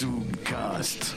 Zoomcast.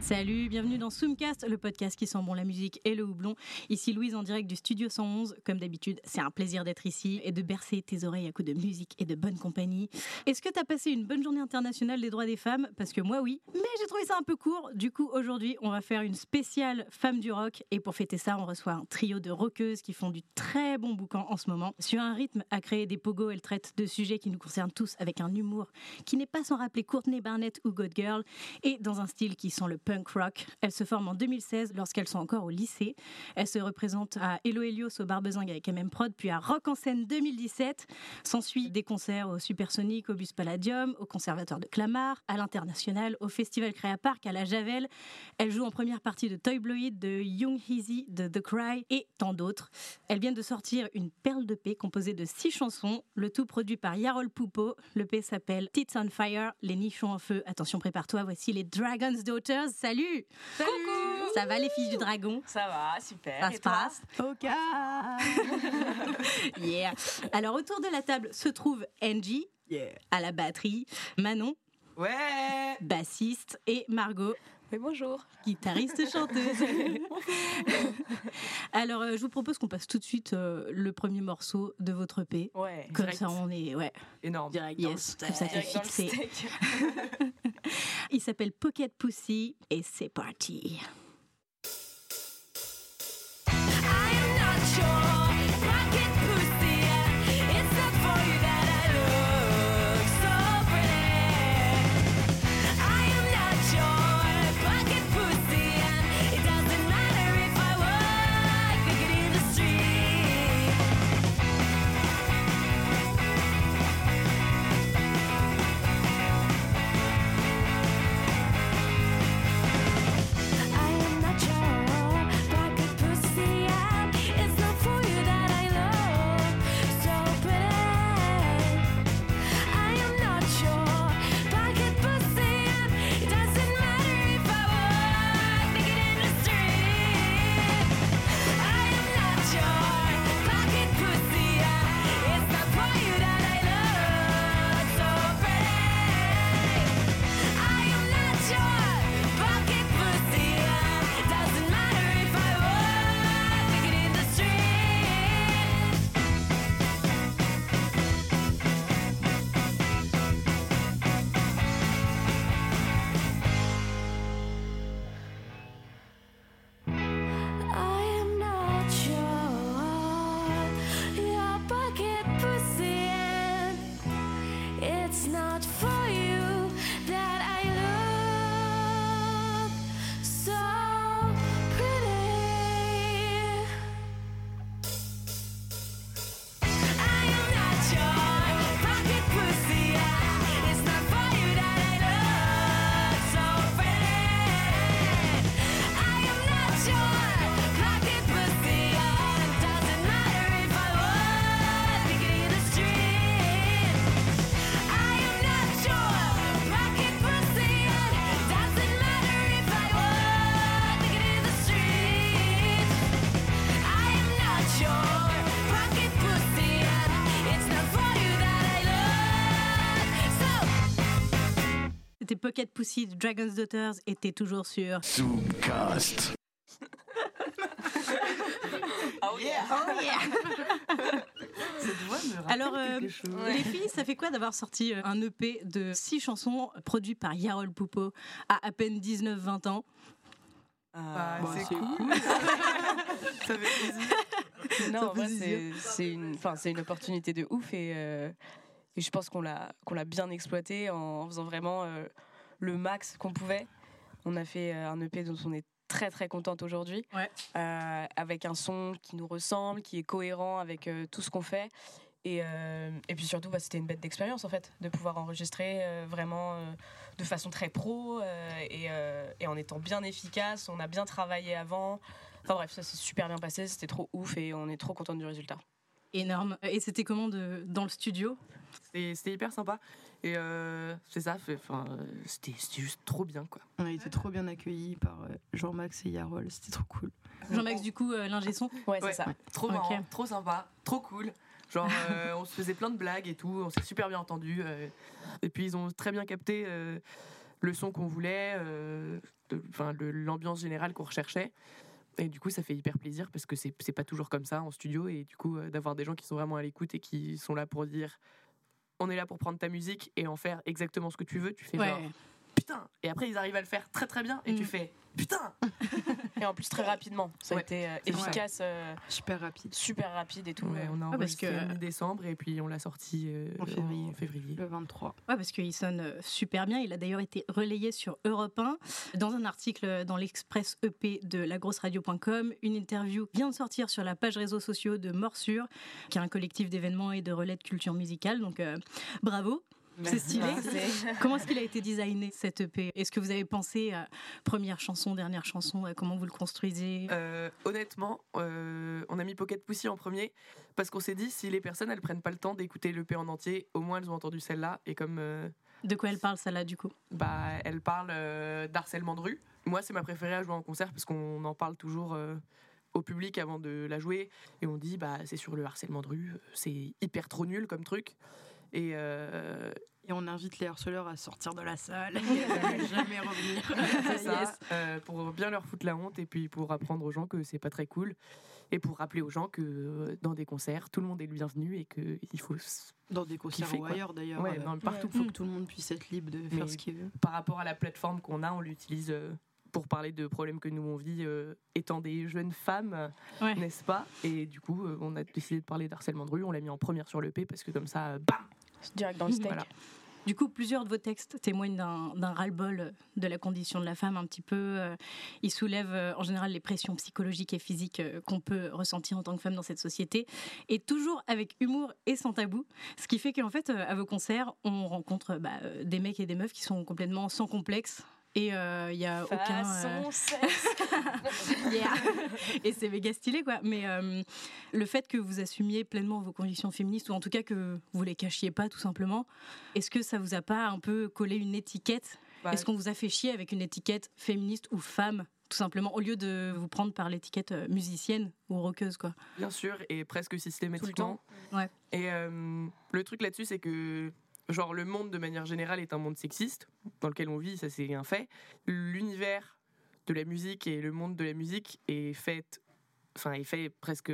Salut, bienvenue dans Zoomcast, le podcast qui sent bon la musique et le houblon. Ici Louise en direct du studio 111. Comme d'habitude, c'est un plaisir d'être ici et de bercer tes oreilles à coups de musique et de bonne compagnie. Est-ce que t'as passé une bonne journée internationale des droits des femmes? Parce que moi oui, mais j'ai trouvé ça un peu court. Du coup, aujourd'hui, on va faire une spéciale femme du rock et pour fêter ça, on reçoit un trio de rockeuses qui font du très bon boucan en ce moment. Sur un rythme à créer des pogos, elles traitent de sujets qui nous concernent tous avec un humour qui n'est pas sans rappeler Courtney Barnett ou God Girl et dans un style qui sent le punk rock. Elles se forment en 2016 lorsqu'elles sont encore au lycée. Elles se représentent à Hello Helios au Barbezingue avec MM Prod, puis à Rock en scène 2017. S'ensuit des concerts au Supersonic, au Bus Palladium, au Conservatoire de Clamart, à l'International, au Festival Créa Park, à la Javel. Elles jouent en première partie de Toy Bloid, de Young Easy, de The Cry et tant d'autres. Elles viennent de sortir une perle de paix composée de six chansons, le tout produit par Yarol Poupeau. Le P s'appelle Tits on Fire, les nichons en feu. Attention, prépare-toi, voici les Dragon's Daughters. Salut Salut Ça va les filles du dragon? Ça va, super. Ça se passe? Ok. Yeah Alors autour de la table se trouve Angie Yeah. à la batterie, Manon, Ouais bassiste, et Margot, Mais bonjour. guitariste chanteuse. Alors euh, je vous propose qu'on passe tout de suite euh, le premier morceau de votre EP. Ouais. Comme Direct. ça on est ouais, Énorme. Direct yes, comme ça c'est Direct dans le fixé. Il s'appelle Pocket Pussy et c'est parti. Pocket Pussy de Dragon's Daughters et t'es toujours sur Zoomcast. Oh yeah. Cette voix me rappelle Alors, euh. Les filles, ça fait quoi d'avoir sorti euh, un EP de six chansons produit par Yarol Poupeau à à peine 19-20 ans? Bah, Euh, c'est cool. Ça fait plaisir. Non, en vrai, c'est une, enfin, c'est une opportunité de ouf et, euh, et je pense qu'on l'a qu'on l'a bien exploité en faisant vraiment euh, le max qu'on pouvait. On a fait euh, un EP dont on est très très contente aujourd'hui, Ouais. Euh, avec un son qui nous ressemble, qui est cohérent avec euh, tout ce qu'on fait. Et, euh, et puis surtout, bah, c'était une bête d'expérience en fait, de pouvoir enregistrer vraiment de façon très pro et, et en étant bien efficace. On a bien travaillé avant. Enfin bref, ça s'est super bien passé, c'était trop ouf et on est trop content du résultat. Énorme. Et c'était comment de, dans le studio? C'était hyper sympa. Et euh, c'est ça, euh, c'était c'était juste trop bien, quoi. On a été trop bien accueillis par euh, Jean-Max et Yarol, c'était trop cool. Jean-Max, du coup, euh, l'ingé son? Ouais, Ouais. c'est ça. Trop Ok. marrant, trop sympa, trop cool. Genre, euh, on se faisait plein de blagues et tout, on s'est super bien entendu. euh, et puis, ils ont très bien capté euh, le son qu'on voulait, euh, de- enfin l'ambiance générale qu'on recherchait. Et du coup, ça fait hyper plaisir parce que c'est pas toujours comme ça en studio. Et du coup, euh, d'avoir des gens qui sont vraiment à l'écoute et qui sont là pour dire on est là pour prendre ta musique et en faire exactement ce que tu veux, tu fais Ouais. genre putain. Et après, ils arrivent à le faire très très bien et tu Mm. fais putain. Et en plus, très rapidement. Ça a été euh, efficace, euh, Super rapide. super rapide et tout. Ouais, on a parce enregistré que- mi-décembre et puis on l'a sorti euh, En février. en février. Le 23. Ouais, parce qu'il sonne super bien. Il a d'ailleurs été relayé sur Europe 1 dans un article dans l'Express EP de lagrosseradio.com. Une interview vient de sortir sur la page réseaux sociaux de Morsure, qui est un collectif d'événements et de relais de culture musicale. Donc euh, bravo. C'est stylé. Comment est-ce qu'il a été designé cet EP Est-ce que vous avez pensé à première chanson, dernière chanson, à comment vous le construisez? Euh, honnêtement, euh, on a mis Pocket Pussy en premier parce qu'on s'est dit si les personnes elles prennent pas le temps d'écouter l'EP en entier, au moins elles ont entendu celle-là et comme euh, De quoi elle parle, ça là, du coup? bah elle parle euh, d'harcèlement de rue. Moi c'est ma préférée à jouer en concert parce qu'on en parle toujours euh, au public avant de la jouer et on dit bah c'est sur le harcèlement de rue, c'est hyper trop nul comme truc et euh, Et on invite les harceleurs à sortir de la salle et à ne jamais revenir. C'est ça, Yes. euh, pour bien leur foutre la honte et puis pour apprendre aux gens que c'est pas très cool et pour rappeler aux gens que euh, dans des concerts tout le monde est le bienvenu et qu'il faut s- Dans des concerts Kiffer, ou quoi. ailleurs d'ailleurs. ouais, euh, partout Il faut que tout le monde puisse être libre de Mais- faire ce qu'il veut. par rapport à la plateforme qu'on a on l'utilise euh, pour parler de problèmes que nous on vit euh, étant des jeunes femmes Ouais. n'est-ce pas? Et du coup euh, on a décidé de parler d'harcèlement de rue on l'a mis en première sur l'EP parce que comme ça euh, bam Direct dans le steak. Du coup, plusieurs de vos textes témoignent d'un ras-le-bol de la condition de la femme un petit peu. euh, Ils soulèvent euh, en général les pressions psychologiques et physiques euh, qu'on peut ressentir en tant que femme dans cette société. Et toujours avec humour et sans tabou. Ce qui fait qu'en fait, à vos concerts, on rencontre bah, des mecs et des meufs qui sont complètement sans complexe. Et il n'y a aucun... euh, Façon sexe. Yeah. Et c'est méga stylé, quoi. Mais euh, le fait que vous assumiez pleinement vos convictions féministes, ou en tout cas que vous les cachiez pas, tout simplement, est-ce que ça vous a pas un peu collé une étiquette? Bah, Est-ce qu'on vous a fait chier avec une étiquette féministe ou femme tout simplement, au lieu de vous prendre par l'étiquette euh, musicienne ou rockeuse, quoi? Bien sûr, et presque systématiquement. Ouais. Et euh, le truc là-dessus, c'est que genre le monde de manière générale est un monde sexiste dans lequel on vit, ça c'est un fait. L'univers de la musique et le monde de la musique est fait, enfin fait presque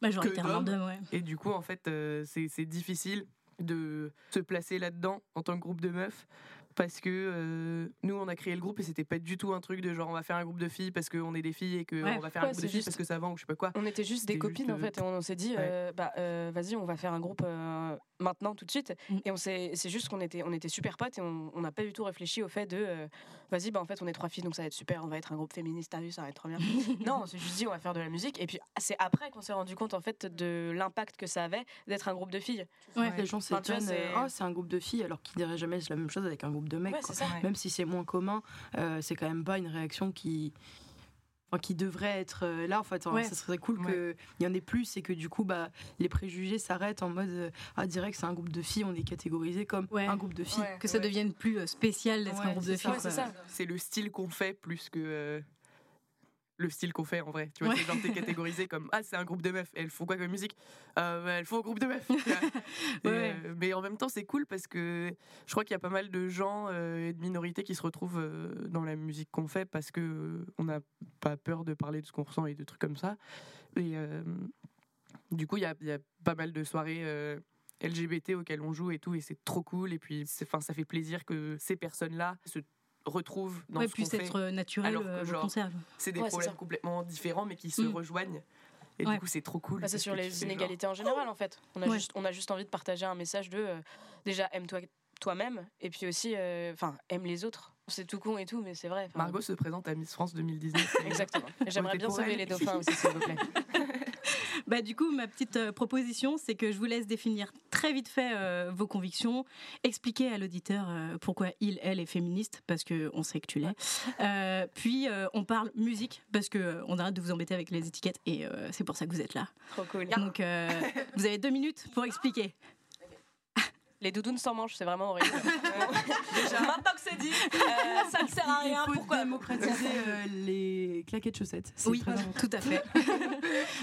Majoritairement d'hommes. ouais. et du coup en fait euh, c'est c'est difficile de se placer là-dedans en tant que groupe de meufs parce que euh, nous on a créé le groupe et c'était pas du tout un truc de genre on va faire un groupe de filles parce qu'on est des filles et qu'on Ouais. va faire Ouais, un groupe de filles parce que ça vend ou je sais pas quoi. On était juste des copines juste, en fait et on s'est dit ouais. euh, bah euh, vas-y on va faire un groupe euh, maintenant tout de suite Mm. et on s'est c'est juste qu'on était on était super potes et on on n'a pas du tout réfléchi au fait de euh, vas-y bah en fait on est trois filles donc ça va être super on va être un groupe féministe vu ça va être trop bien non on s'est juste dit on va faire de la musique et puis c'est après qu'on s'est rendu compte en fait de l'impact que ça avait d'être un groupe de filles Ouais. Les gens s'étonnent, c'est- euh, oh c'est un groupe de filles alors qu'ils diraient jamais la même chose avec un groupe de mecs. ouais ça Ouais. Même si c'est moins commun, euh, c'est quand même pas une réaction qui, qui devrait être euh, là. En fait. Ouais. ça serait cool Ouais. qu'il y en ait plus et que du coup, bah, les préjugés s'arrêtent en mode euh, ah direct c'est un groupe de filles, on est catégorisé comme Ouais. un groupe de filles. Ouais. Que ça devienne plus spécial d'être un groupe de filles. Ouais, c'est le style qu'on fait plus que euh, le style qu'on fait en vrai. Tu vois, Ouais. c'est genre t'es catégorisé comme ah c'est un groupe de meufs. Elles font quoi comme musique? Euh, bah, Elles font un groupe de meufs. Et, Ouais. euh, mais en même temps c'est cool parce que je crois qu'il y a pas mal de gens euh, et de minorités qui se retrouvent dans la musique qu'on fait parce que on n'a pas peur de parler de ce qu'on ressent et de trucs comme ça. Et du coup il y a, il y a pas mal de soirées. LGBT auxquelles on joue et tout et c'est trop cool et puis enfin ça fait plaisir que ces personnes là se retrouvent dans Ouais, ce qu'on puisse fait être euh, naturel alors que euh, genre, c'est des Ouais, problèmes complètement différents mais qui se Mm. rejoignent et Ouais. du coup c'est trop cool Bah, c'est sur les inégalités en général en fait. On a, Ouais. juste, on a juste envie de partager un message de euh, déjà aime-toi toi-même et puis aussi euh, enfin aime les autres. C'est tout con et tout mais c'est vrai. Margot se présente à Miss France 2019 Exactement. J'aimerais bien sauver elle. les dauphins aussi s'il vous plaît. Bah, du coup, ma petite euh, proposition, c'est que je vous laisse définir très vite fait euh, vos convictions, expliquer à l'auditeur euh, pourquoi il, elle est féministe, parce qu'on sait que tu l'es. Euh, puis, on parle musique, parce qu'on arrête de vous embêter avec les étiquettes, et c'est pour ça que vous êtes là. Trop cool. Donc, vous avez deux minutes pour expliquer. Les doudounes sans manches, c'est vraiment horrible. Déjà, maintenant que c'est dit, euh, ça ne sert à rien. Il faut Pourquoi démocratiser euh, les claquettes chaussettes. Oui, tout à fait.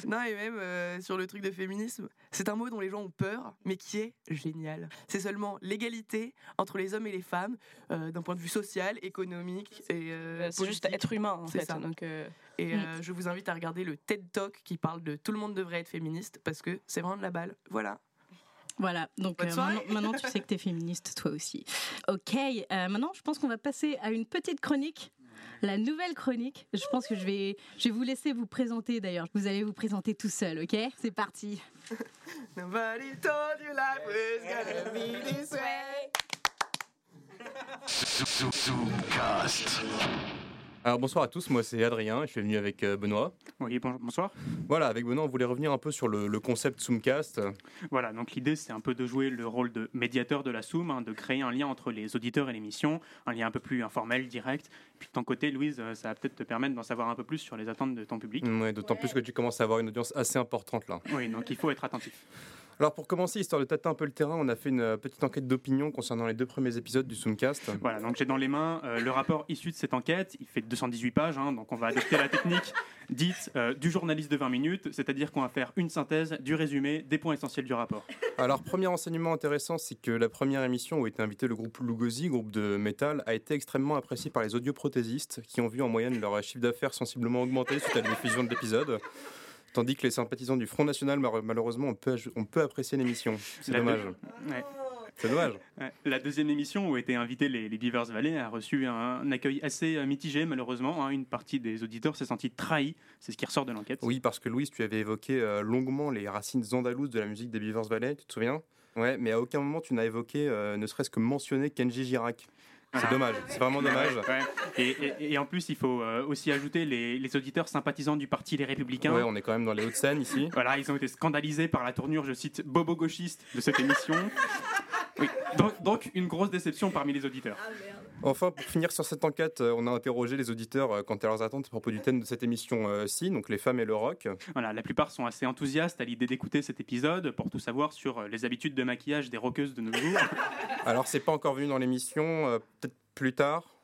Non, et même euh, sur le truc de féminisme, c'est un mot dont les gens ont peur, mais qui est génial. C'est seulement l'égalité entre les hommes et les femmes, euh, d'un point de vue social, économique et euh, C'est juste être humain en C'est fait. ça. Donc, euh, Et euh, je vous invite à regarder le TED Talk qui parle de tout le monde devrait être féministe parce que c'est vraiment de la balle. Voilà. Voilà, donc Bonne euh, maintenant, tu sais que tu es féministe toi aussi. Ok, euh, maintenant je pense qu'on va passer à une petite chronique. La nouvelle chronique, je pense que je vais, je vais vous laisser vous présenter d'ailleurs. Vous allez vous présenter tout seul, ok? C'est parti. Nobody told you life was gonna be this way. Alors bonsoir à tous, moi c'est Adrien, je suis venu avec euh, Benoît. Oui, bon- bonsoir. Voilà, avec Benoît on voulait revenir un peu sur le, le concept Zoomcast. Voilà, donc l'idée c'est un peu de jouer le rôle de médiateur de la Soum, hein, de créer un lien entre les auditeurs et l'émission, un lien un peu plus informel, direct. Puis de ton côté, Louise, euh, ça va peut-être te permettre d'en savoir un peu plus sur les attentes de ton public. Ouais, D'autant plus que tu commences à avoir une audience assez importante là. Oui, donc il faut être attentif. Alors pour commencer, histoire de tâter un peu le terrain, on a fait une euh, petite enquête d'opinion concernant les deux premiers épisodes du Zoomcast. Voilà, donc j'ai dans les mains euh, le rapport issu de cette enquête. Il fait 218 pages, hein, donc on va adopter la technique dite euh, du journaliste de 20 minutes, c'est-à-dire qu'on va faire une synthèse du résumé des points essentiels du rapport. Alors premier enseignement intéressant, c'est que la première émission où était invité le groupe Lugosi, groupe de métal, a été extrêmement appréciée par les audioprothésistes qui ont vu en moyenne leur chiffre d'affaires sensiblement augmenter suite à la diffusion de l'épisode. Tandis que les sympathisants du Front National, malheureusement, on peut, on peut apprécier l'émission. C'est dommage. Ouais. C'est dommage. La deuxième émission où étaient invités les, les Beavers Valley a reçu un, un accueil assez euh, mitigé, malheureusement. hein. Une partie des auditeurs s'est sentie trahie. C'est ce qui ressort de l'enquête. Oui, parce que Louise, tu avais évoqué euh, longuement les racines andalouses de la musique des Beavers Valley, tu te souviens? Ouais, mais à aucun moment tu n'as évoqué, euh, ne serait-ce que mentionner Kenji Girac. C'est dommage, c'est vraiment dommage. Ouais. Et, et- et en plus, il faut euh, aussi ajouter les, les auditeurs sympathisants du parti Les Républicains. Ouais, on est quand même dans les Hauts-de-Seine ici. Voilà, ils ont été scandalisés par la tournure, je cite, bobo-gauchiste de cette émission. Oui. Donc, donc, une grosse déception parmi les auditeurs. Enfin, pour finir sur cette enquête, euh, on a interrogé les auditeurs euh, quant à leurs attentes à propos du thème de cette émission-ci, donc les femmes et le rock. Voilà, la plupart sont assez enthousiastes à l'idée d'écouter cet épisode pour tout savoir sur euh, les habitudes de maquillage des rockeuses de nos jours. Alors, c'est pas encore venu dans l'émission, euh, peut-être plus tard.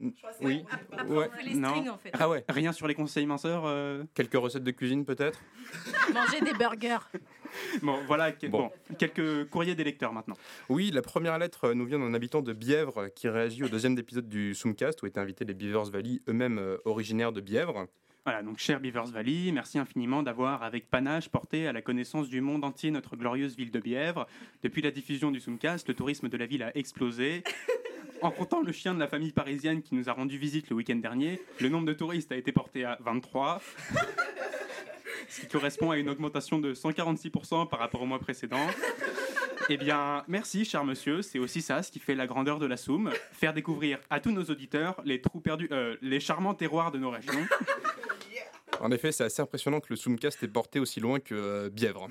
Oui, ouais. Non. en fait. Ah ouais, Rien sur les conseils minceurs euh, quelques recettes de cuisine peut-être? Manger des burgers. Bon, voilà, que- Bon. bon, quelques courriers des lecteurs maintenant. Oui, la première lettre euh, nous vient d'un habitant de Bièvre qui réagit au deuxième épisode du Zoomcast où étaient invités les Beavers Valley, eux-mêmes euh, originaires de Bièvre. Voilà, donc cher Beavers Valley, merci infiniment d'avoir avec panache porté à la connaissance du monde entier notre glorieuse ville de Bièvre. Depuis la diffusion du Zoomcast, le tourisme de la ville a explosé. En comptant le chien de la famille parisienne qui nous a rendu visite le week-end dernier, le nombre de touristes a été porté à 23, ce qui correspond à une augmentation de 146% par rapport au mois précédent. Eh bien, merci, cher monsieur. C'est aussi ça, ce qui fait la grandeur de la Soum. Faire découvrir à tous nos auditeurs les trous perdus, euh, les charmants terroirs de nos régions. En effet, c'est assez impressionnant que le Zoomcast ait porté aussi loin que euh, Bièvre.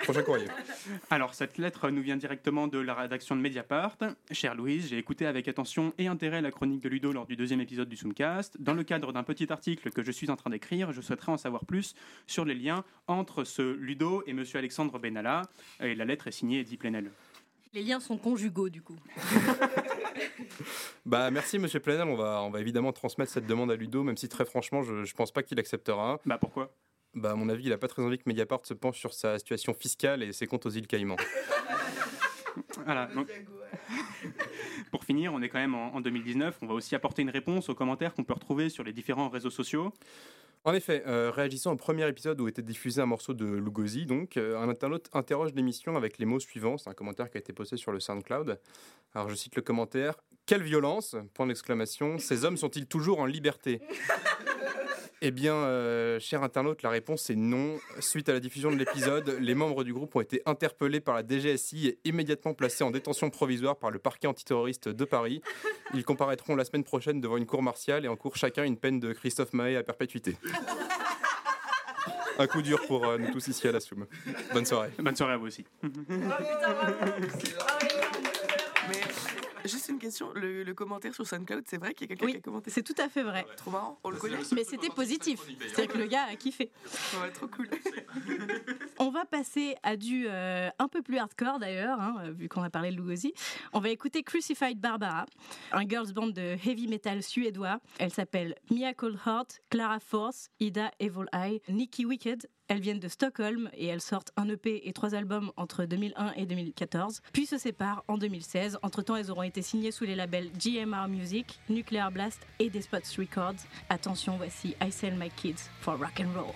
Prochain courrier. Alors, cette lettre nous vient directement de la rédaction de Mediapart. Chère Louise, j'ai écouté avec attention et intérêt la chronique de Ludo lors du deuxième épisode du Zoomcast. Dans le cadre d'un petit article que je suis en train d'écrire, je souhaiterais en savoir plus sur les liens entre ce Ludo et monsieur Alexandre Benalla. Et la lettre est signée Eddie Plenel. Les liens sont conjugaux du coup. Bah merci Monsieur Planel, on va, on va évidemment transmettre cette demande à Ludo, même si très franchement je, je pense pas qu'il acceptera. Bah pourquoi? Bah à mon avis il a pas très envie que Mediapart se penche sur sa situation fiscale et ses comptes aux îles Caïmans. Voilà. donc- Pour finir, on est quand même en, en 2019. On va aussi apporter une réponse aux commentaires qu'on peut retrouver sur les différents réseaux sociaux. En effet, euh, réagissant au premier épisode où était diffusé un morceau de Lugosi, donc, euh, un internaute interroge l'émission avec les mots suivants. C'est un commentaire qui a été posté sur le SoundCloud. Alors je cite le commentaire Quelle violence Point d'exclamation. Ces hommes sont-ils toujours en liberté? Eh bien, euh, cher internaute, la réponse est non. Suite à la diffusion de l'épisode, les membres du groupe ont été interpellés par la DGSI et immédiatement placés en détention provisoire par le parquet antiterroriste de Paris. Ils comparaîtront la semaine prochaine devant une cour martiale et encourent chacun une peine de Christophe Mahé à perpétuité. Un coup dur pour euh, nous tous ici à la Soum. Bonne soirée. Bonne soirée à vous aussi. Mais Juste une question, le, le commentaire sur SoundCloud, c'est vrai qu'il y a quelqu'un Oui, qui a commenté C'est tout à fait vrai. Trop marrant, on le connaît Mais c'était positif. C'est-à-dire que le gars a kiffé. Ouais, trop cool. On va passer à du euh, un peu plus hardcore d'ailleurs, hein, vu qu'on a parlé de Lugosi. On va écouter Crucified Barbara, un girls band de heavy metal suédois. Elle s'appelle Mia Coldheart, Clara Force, Ida Evil Eye, Nikki Wicked. Elles viennent de Stockholm et elles sortent un EP et trois albums entre 2001 et 2014, puis se séparent en 2016. Entre-temps, elles auront été signées sous les labels GMR Music, Nuclear Blast et Despots Records. Attention, voici I Sell My Kids for Rock and Roll.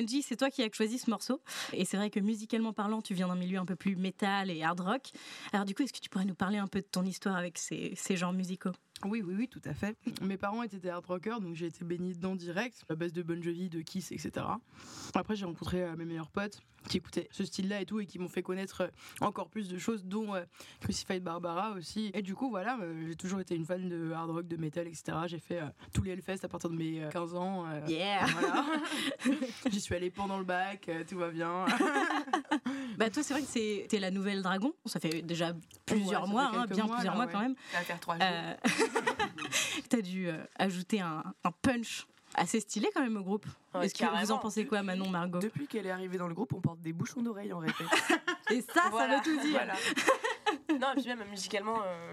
Angie, c'est toi qui as choisi ce morceau. Et c'est vrai que musicalement parlant, tu viens d'un milieu un peu plus métal et hard rock. Alors du coup, est-ce que tu pourrais nous parler un peu de ton histoire avec ces, ces genres musicaux? Oui, oui, oui, tout à fait. Mes parents étaient des hard rockers, donc j'ai été baignée dedans direct, à base de Bon Jovi, de Kiss, etc. Après, j'ai rencontré euh, mes meilleurs potes qui écoutaient ce style-là et tout, et qui m'ont fait connaître euh, encore plus de choses, dont euh, Crucified Barbara aussi. Et du coup, voilà, euh, j'ai toujours été une fan de hard rock, de metal, etc. J'ai fait euh, tous les Hellfest à partir de mes euh, 15 ans. euh, Yeah Voilà. J'y suis allée pendant le bac, euh, tout va bien. Bah toi, c'est vrai que c'est t'es la nouvelle dragon. Ça fait déjà plusieurs Ouais, mois, hein, bien mois, plusieurs là, mois ouais. quand même. Ça va faire trois jours. Euh, T'as dû euh, ajouter un, un punch assez stylé quand même au groupe. Ouais, Est-ce que vous en pensez quoi, Manon, Margot Depuis qu'elle est arrivée dans le groupe, on porte des bouchons d'oreilles en répète. Et ça, Voilà, ça veut tout dire. Voilà. Non, et puis même musicalement, euh,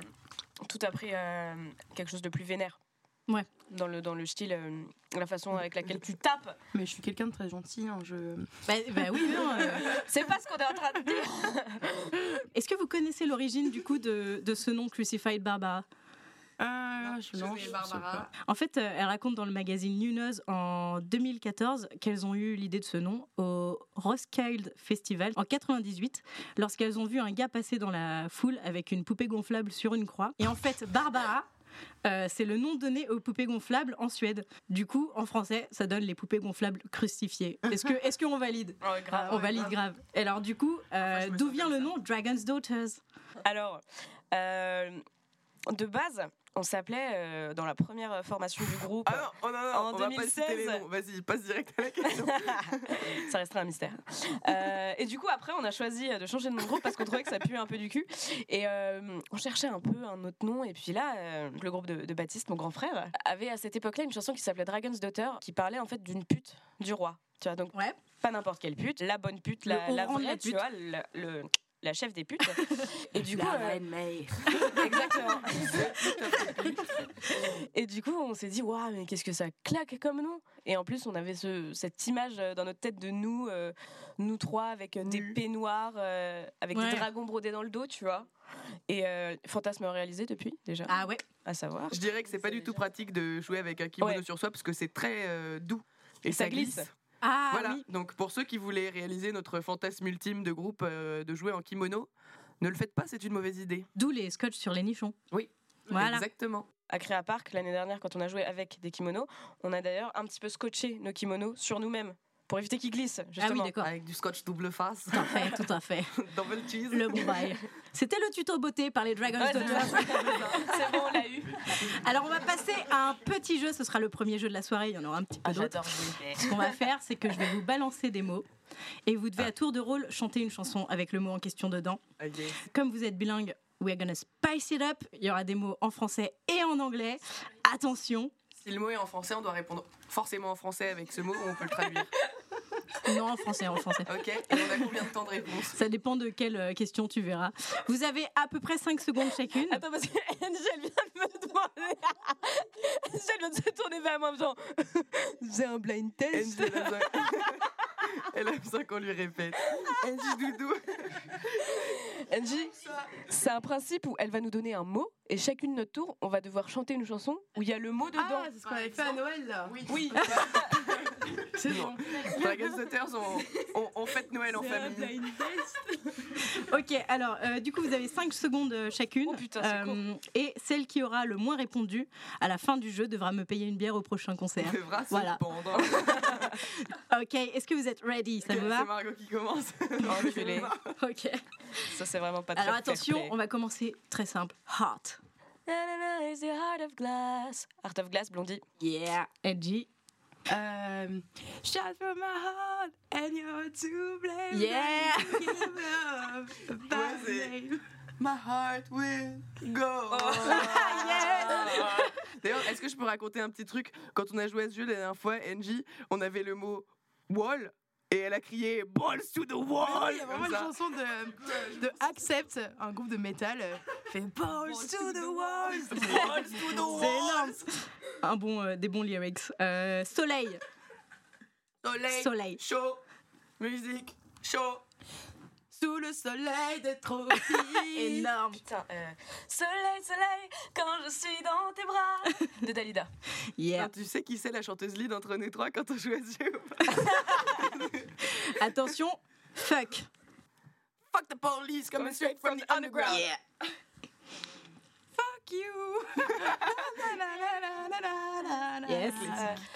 tout a pris euh, quelque chose de plus vénère. Ouais. Dans le, dans le style, euh, la façon avec laquelle tu tapes. Mais je suis quelqu'un de très gentil. hein, je... Bah, bah oui, non. euh, C'est pas ce qu'on est en train de dire. Est-ce que vous connaissez l'origine du coup de, de ce nom Crucified Barbara? Ah, je, non, je sais pas. En fait, euh, elle raconte dans le magazine New News en 2014 qu'elles ont eu l'idée de ce nom au Roskilde Festival en 98 lorsqu'elles ont vu un gars passer dans la foule avec une poupée gonflable sur une croix. Et en fait, Barbara. euh, c'est le nom donné aux poupées gonflables en Suède. Du coup, en français, ça donne les poupées gonflables crucifiées. Est-ce que, est-ce qu'on valide? Ouais, grave. On valide grave. Et alors, du coup, euh, d'où vient le ça. nom Dragon's Daughters? Alors, euh, de base, On s'appelait euh, dans la première formation du groupe. Ah non, oh non, non, En on va pas citer les 2016. noms. Vas-y, passe direct à la question. ça restera un mystère. Euh, et du coup, après, on a choisi de changer de nom de groupe parce qu'on trouvait que ça puait un peu du cul. Et euh, on cherchait un peu un autre nom. Et puis là, euh, le groupe de, de Baptiste, mon grand frère, avait à cette époque-là une chanson qui s'appelait Dragon's Daughter, qui parlait en fait d'une pute du roi. Tu vois, donc Ouais. pas n'importe quelle pute, la bonne pute, la, la vraie, la tu pute. vois, le, le- la chef des putes. Et du coup, La euh, reine May. Exactement. et du coup, on s'est dit, waouh, mais qu'est-ce que ça claque comme nom Et en plus, on avait ce- cette image euh, dans notre tête de nous, euh, nous trois, avec euh, des peignoirs, euh, avec Ouais. des dragons brodés dans le dos, tu vois. Et euh, fantasme réalisé depuis, déjà, Ah ouais. à savoir. Je dirais que c'est pas du tout pratique de jouer avec un kimono Ouais. sur soi parce que c'est très euh, doux. Et, Et ça glisse. Ah voilà. oui. Donc pour ceux qui voulaient réaliser notre fantasme ultime de groupe euh, de jouer en kimono, ne le faites pas, c'est une mauvaise idée. D'où les scotch sur les nichons. Oui. Voilà. Exactement. À Créa Park, l'année dernière, quand on a joué avec des kimonos, on a d'ailleurs un petit peu scotché nos kimonos sur nous-mêmes pour éviter qu'ils glissent, Ah oui, justement. d'accord. Avec du scotch double face, Tout à fait, tout à fait. double cheese. Le bon bail. C'était le tuto beauté par les Dragons Ouais, c'est bon, on l'a eu. Alors on va passer à un petit jeu, ce sera le premier jeu de la soirée, il y en aura un petit peu Ah, d'autres. Ce qu'on va faire, c'est que je vais vous balancer des mots et vous devez à tour de rôle chanter une chanson avec le mot en question dedans. Comme vous êtes bilingue, we're gonna spice it up. Il y aura des mots en français et en anglais. Attention, Si le mot est en français, on doit répondre forcément en français avec ce mot ou on peut le traduire. non en français, en français. Ok Et on a combien de temps de réponse? Ça dépend de quelle euh, question tu verras. Vous avez à peu près 5 secondes chacune. Attends, parce que Angel vient de me demander. Angel vient de se tourner vers moi en faisant C'est un blind test. Angie, elle a besoin, elle a besoin qu'on lui répète. Angie Doudou. Angie, c'est un principe où elle va nous donner un mot et chacune notre tour, on va devoir chanter une chanson où il y a le mot dedans. Ah, c'est ce qu'on avait fait à Noël là. Oui. oui, C'est bon. Dragon Daughters, on, on, on fête Noël en famille. Ok, alors euh, du coup vous avez 5 secondes euh, chacune. Oh putain, c'est Euh, et celle qui aura le moins répondu à la fin du jeu devra me payer une bière au prochain concert. On devra Voilà. Ok, est-ce que vous êtes ready? Ça vous C'est va Margot qui commence. Enculé. Ok. ça c'est vraiment pas très Alors attention, on va commencer très simple. Hot. Na, na, na, is the heart of glass? Heart of glass, Blondie. Yeah. Edgy. Euh, Shout from my heart and you're to blame. Yeah. C'est- name. My heart will go. Oh. D'ailleurs, est-ce que je peux raconter un petit truc? Quand on a joué à ce jeu la dernière fois, Angie, on avait le mot wall et elle a crié balls to the wall. Il y a vraiment une chanson de, de Accept, un groupe de métal, euh, fait Balls to the walls. Balls to the C'est énorme. walls. Un bon, euh, des bons lyrics. Euh, soleil. Soleil, Soleil. chaud, musique, chaud. Sous le soleil des tropiques. Énorme. Putain, euh, soleil, soleil, quand je suis dans tes bras. De Dalida. Yeah. Ah, tu sais qui c'est la chanteuse lead entre nous trois quand on joue à ce jeu ou pas Attention. Fuck. Fuck the police coming straight from the underground. Yeah. Fuck you. Yes.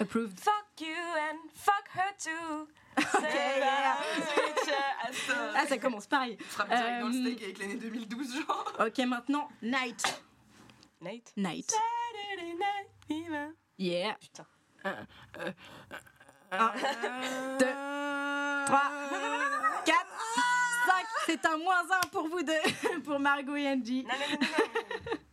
Approved. fuck you and fuck her too. Yeah. yeah. Ah, ça commence pareil. Frappe direct dans le Euh, steak avec l'année 2012, genre. Ok, maintenant, night. Nate. Night. Saturday night fever. Yeah. Putain. Un, deux, trois, quatre, cinq. C'est un moins un pour vous deux, pour Margot et Angie. Non, non, non, non, non.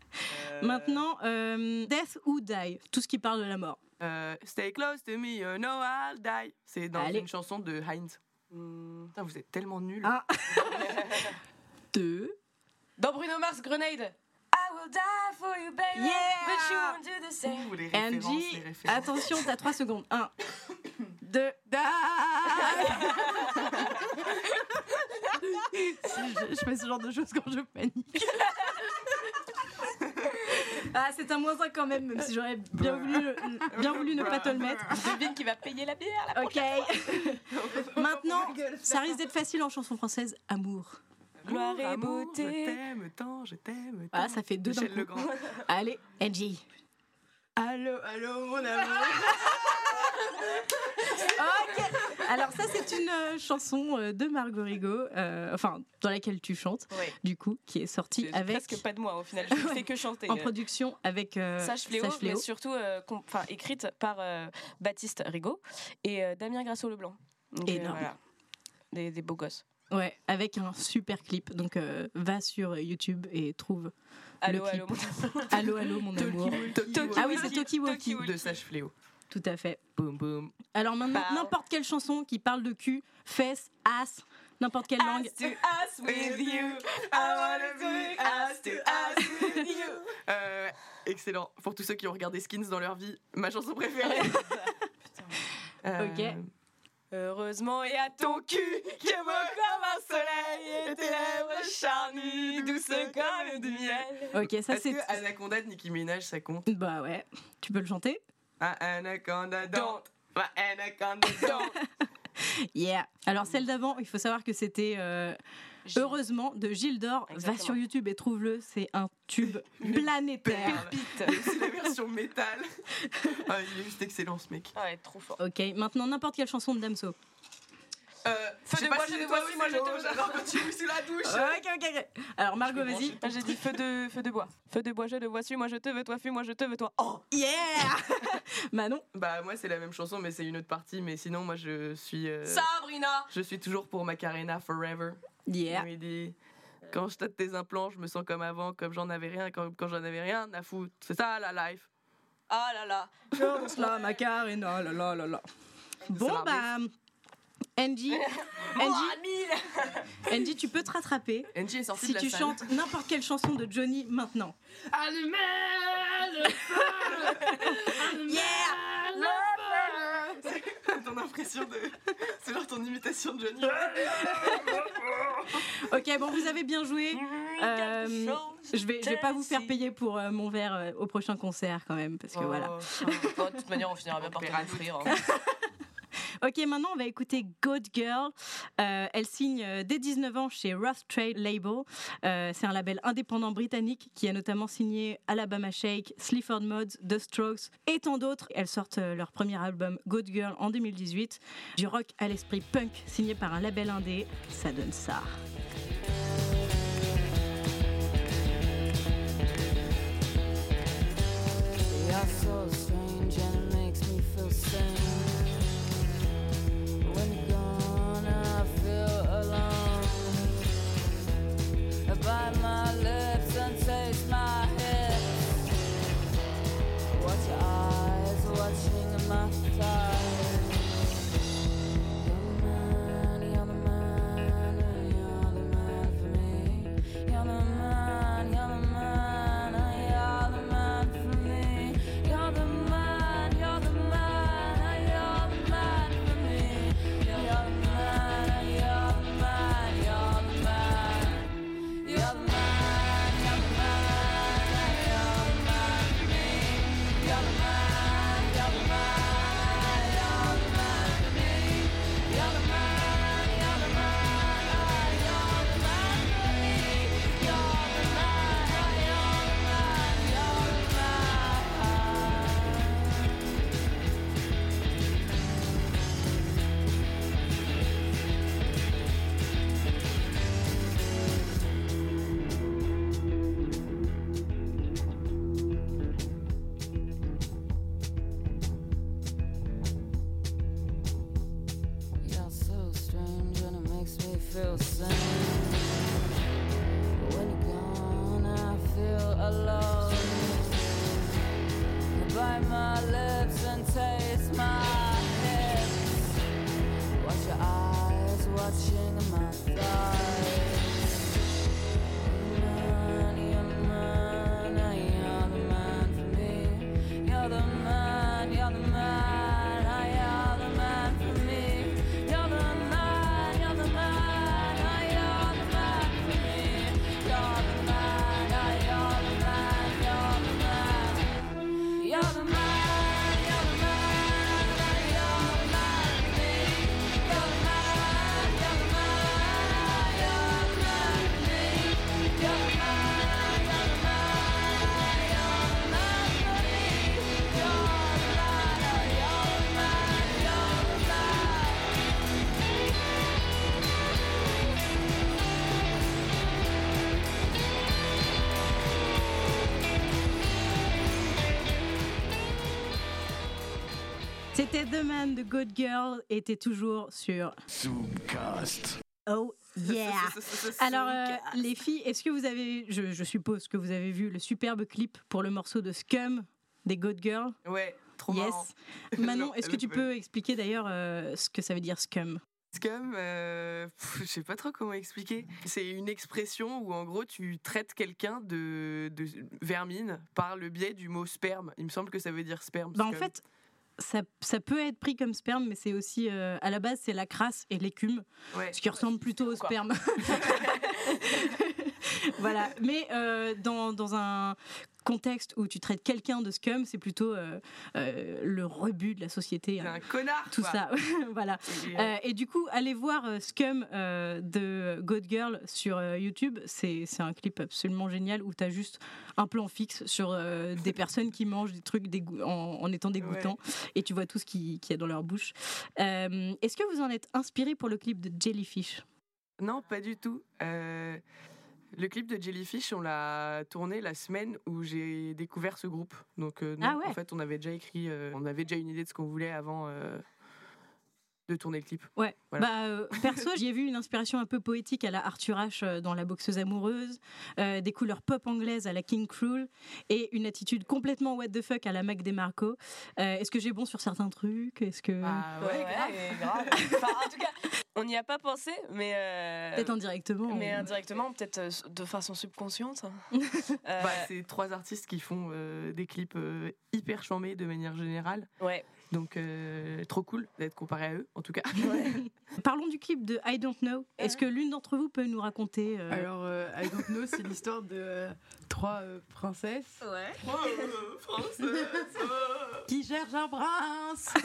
Euh, Maintenant, euh, death ou die, tout ce qui parle de la mort. Euh, Stay close to me, you know I'll die. C'est dans Allez. une chanson de Heinz. hmm. Putain, vous êtes tellement nuls. Un, deux, Dans Bruno Mars, Grenade. I will die for you, baby. Yeah. But you won't do the same. Ouh, les références, Angie, les références. attention, t'as trois secondes. Un, deux, je, je fais ce genre de choses quand je panique. Ah, c'est un moins un quand même, même si j'aurais bien voulu, le- bien voulu ne pas te le mettre. Devine qui va payer la bière, là. Ok. Maintenant, ça risque d'être facile en chanson française. Amour. Gloire et beauté. Je t'aime tant, je t'aime tant. Voilà, ça fait deux d'un Michel coup. Legrand. Allez, Angie. Allô, allô, mon amour. Alors ça c'est une euh, chanson euh, de Margot Rigaud, euh, enfin dans laquelle tu chantes, Ouais. du coup, qui est sortie C'est avec presque pas de moi au final. Je ne Ouais. fais que chanter. en production avec euh, Sage Fléau, Sage Fléau. mais surtout euh, enfin, écrite par euh, Baptiste Rigaud et euh, Damien Grasso-Leblanc. Énorme. voilà. Des, des beaux gosses. Ouais, avec un super clip. Donc euh, va sur YouTube et trouve Allô, clip. allô, mon Allô allô mon amour. Ah oui, c'est Toki Woki. de Sage Fléau. Tout à fait. Boum boum. Alors maintenant, n'importe quelle chanson qui parle de cul, fesses, ass, n'importe quelle langue. Ass to ass with you. I wanna do ass to ass with you. Euh, excellent. Pour tous ceux qui ont regardé Skins dans leur vie, ma chanson préférée. Euh, Ok. Heureusement, il y a ton cul qui est beau comme un soleil et tes lèvres charnues, douces comme du miel. Ok, ça Est-ce c'est. que Anaconda de Nicki Minaj ça compte? Bah ouais. Tu peux le chanter? Ah, Anaconda don't. Ah, Anaconda don't. Yeah. Alors celle d'avant, il faut savoir que c'était euh, Heureusement de Gilles d'Or. Va sur YouTube et trouve-le. C'est un tube planétaire. C'est la version métal. Ah, il est juste excellent ce mec. Ah ouais, trop fort. Ok, maintenant n'importe quelle chanson de Damso. Euh, Feu de bois, si te toi vois, ou moi, c'est je te l'autre, vois. J'adore quand tu sous la douche. Ok, ok, ok. Alors Margot, vas-y. J'ai dit feu de, feu de bois. Feu de bois, je te vois, suis, moi je te veux, toi, fuis, moi je te veux, toi. Oh Yeah Manon. Bah moi c'est la même chanson mais c'est une autre partie mais sinon moi je suis euh, Sabrina je suis toujours pour Macarena Forever. Yeah. Où il dit quand je tâte tes implants, je me sens comme avant, comme j'en avais rien, quand, quand j'en avais rien à foutre. C'est ça la life. Ah là là Chance la Macarena, la la la la. Bon bah. Angie, tu peux te rattraper Angie est sortie si de la tu salle. chantes n'importe quelle chanson de Johnny maintenant. Allumez le feu ton impression de c'est genre ton imitation de Johnny. Ok, bon, vous avez bien joué. Euh, Je vais, je vais pas vous faire payer pour euh, mon verre euh, au prochain concert quand même, parce que voilà. Oh, de toute manière, on finira bien par t'offrir. Ok, maintenant on va écouter Good Girl. Euh, elle signe euh, dès 19 ans chez Rough Trade Label. Euh, c'est un label indépendant britannique qui a notamment signé Alabama Shake, Sleaford Mods, The Strokes et tant d'autres. Elles sortent leur premier album Good Girl en 2018. Du rock à l'esprit punk signé par un label indé. Ça donne ça. I bite my lips C'était The Man de Good Girl et t'es toujours sur Zoomcast. Oh yeah. Alors euh, les filles, est-ce que vous avez, je, je suppose que vous avez vu le superbe clip pour le morceau de Scum des Good Girl? Ouais, trop Yes. marrant. Manon, est-ce que tu peux expliquer d'ailleurs euh, ce que ça veut dire Scum? Scum, euh, je sais pas trop comment expliquer. C'est une expression où en gros tu traites quelqu'un de, de vermine par le biais du mot sperme. Il me semble que ça veut dire sperme. Bah en fait. Ça, ça peut être pris comme sperme, mais c'est aussi euh, à la base c'est la crasse et l'écume, Ouais. ce qui ressemble plutôt au sperme. voilà, mais euh, dans, dans un contexte où tu traites quelqu'un de scum, c'est plutôt euh, euh, le rebut de la société. Hein. un connard. Tout quoi. ça, voilà. Et, euh, et du coup, allez voir Scum de Good Girl sur YouTube. C'est un clip absolument génial où tu as juste un plan fixe sur des personnes qui mangent des trucs en, en étant dégoûtants et tu vois tout ce qui- qu'il y a dans leur bouche. Est-ce que vous en êtes inspiré pour le clip de Jellyfish? Non, pas du tout. Euh, le clip de Jellyfish, on l'a tourné la semaine où j'ai découvert ce groupe. Donc, euh, non, Ah ouais. en fait, on avait déjà écrit, euh, on avait déjà une idée de ce qu'on voulait avant euh, de tourner le clip. Ouais. Voilà. Bah, euh, perso, j'y ai vu une inspiration un peu poétique à la Arthur H euh, dans La boxeuse amoureuse, euh, des couleurs pop anglaises à la King Cruel et une attitude complètement what the fuck à la Mac DeMarco. Euh, Est-ce que j'ai bon sur certains trucs? Est-ce que Ah Ouais, ouais, grave. Enfin, en tout cas, on n'y a pas pensé, mais. euh, peut-être indirectement Mais indirectement, peut-être de façon subconsciente. Euh, Bah, c'est trois artistes qui font euh, des clips euh, hyper chambés de manière générale. ouais. Donc, euh, trop cool d'être comparé à eux, en tout cas. Parlons du clip de I Don't Know. Est-ce que l'une d'entre vous peut nous raconter euh, Alors, euh, I Don't Know, c'est l'histoire de euh, trois euh, princesses Ouais. qui cherchent un prince.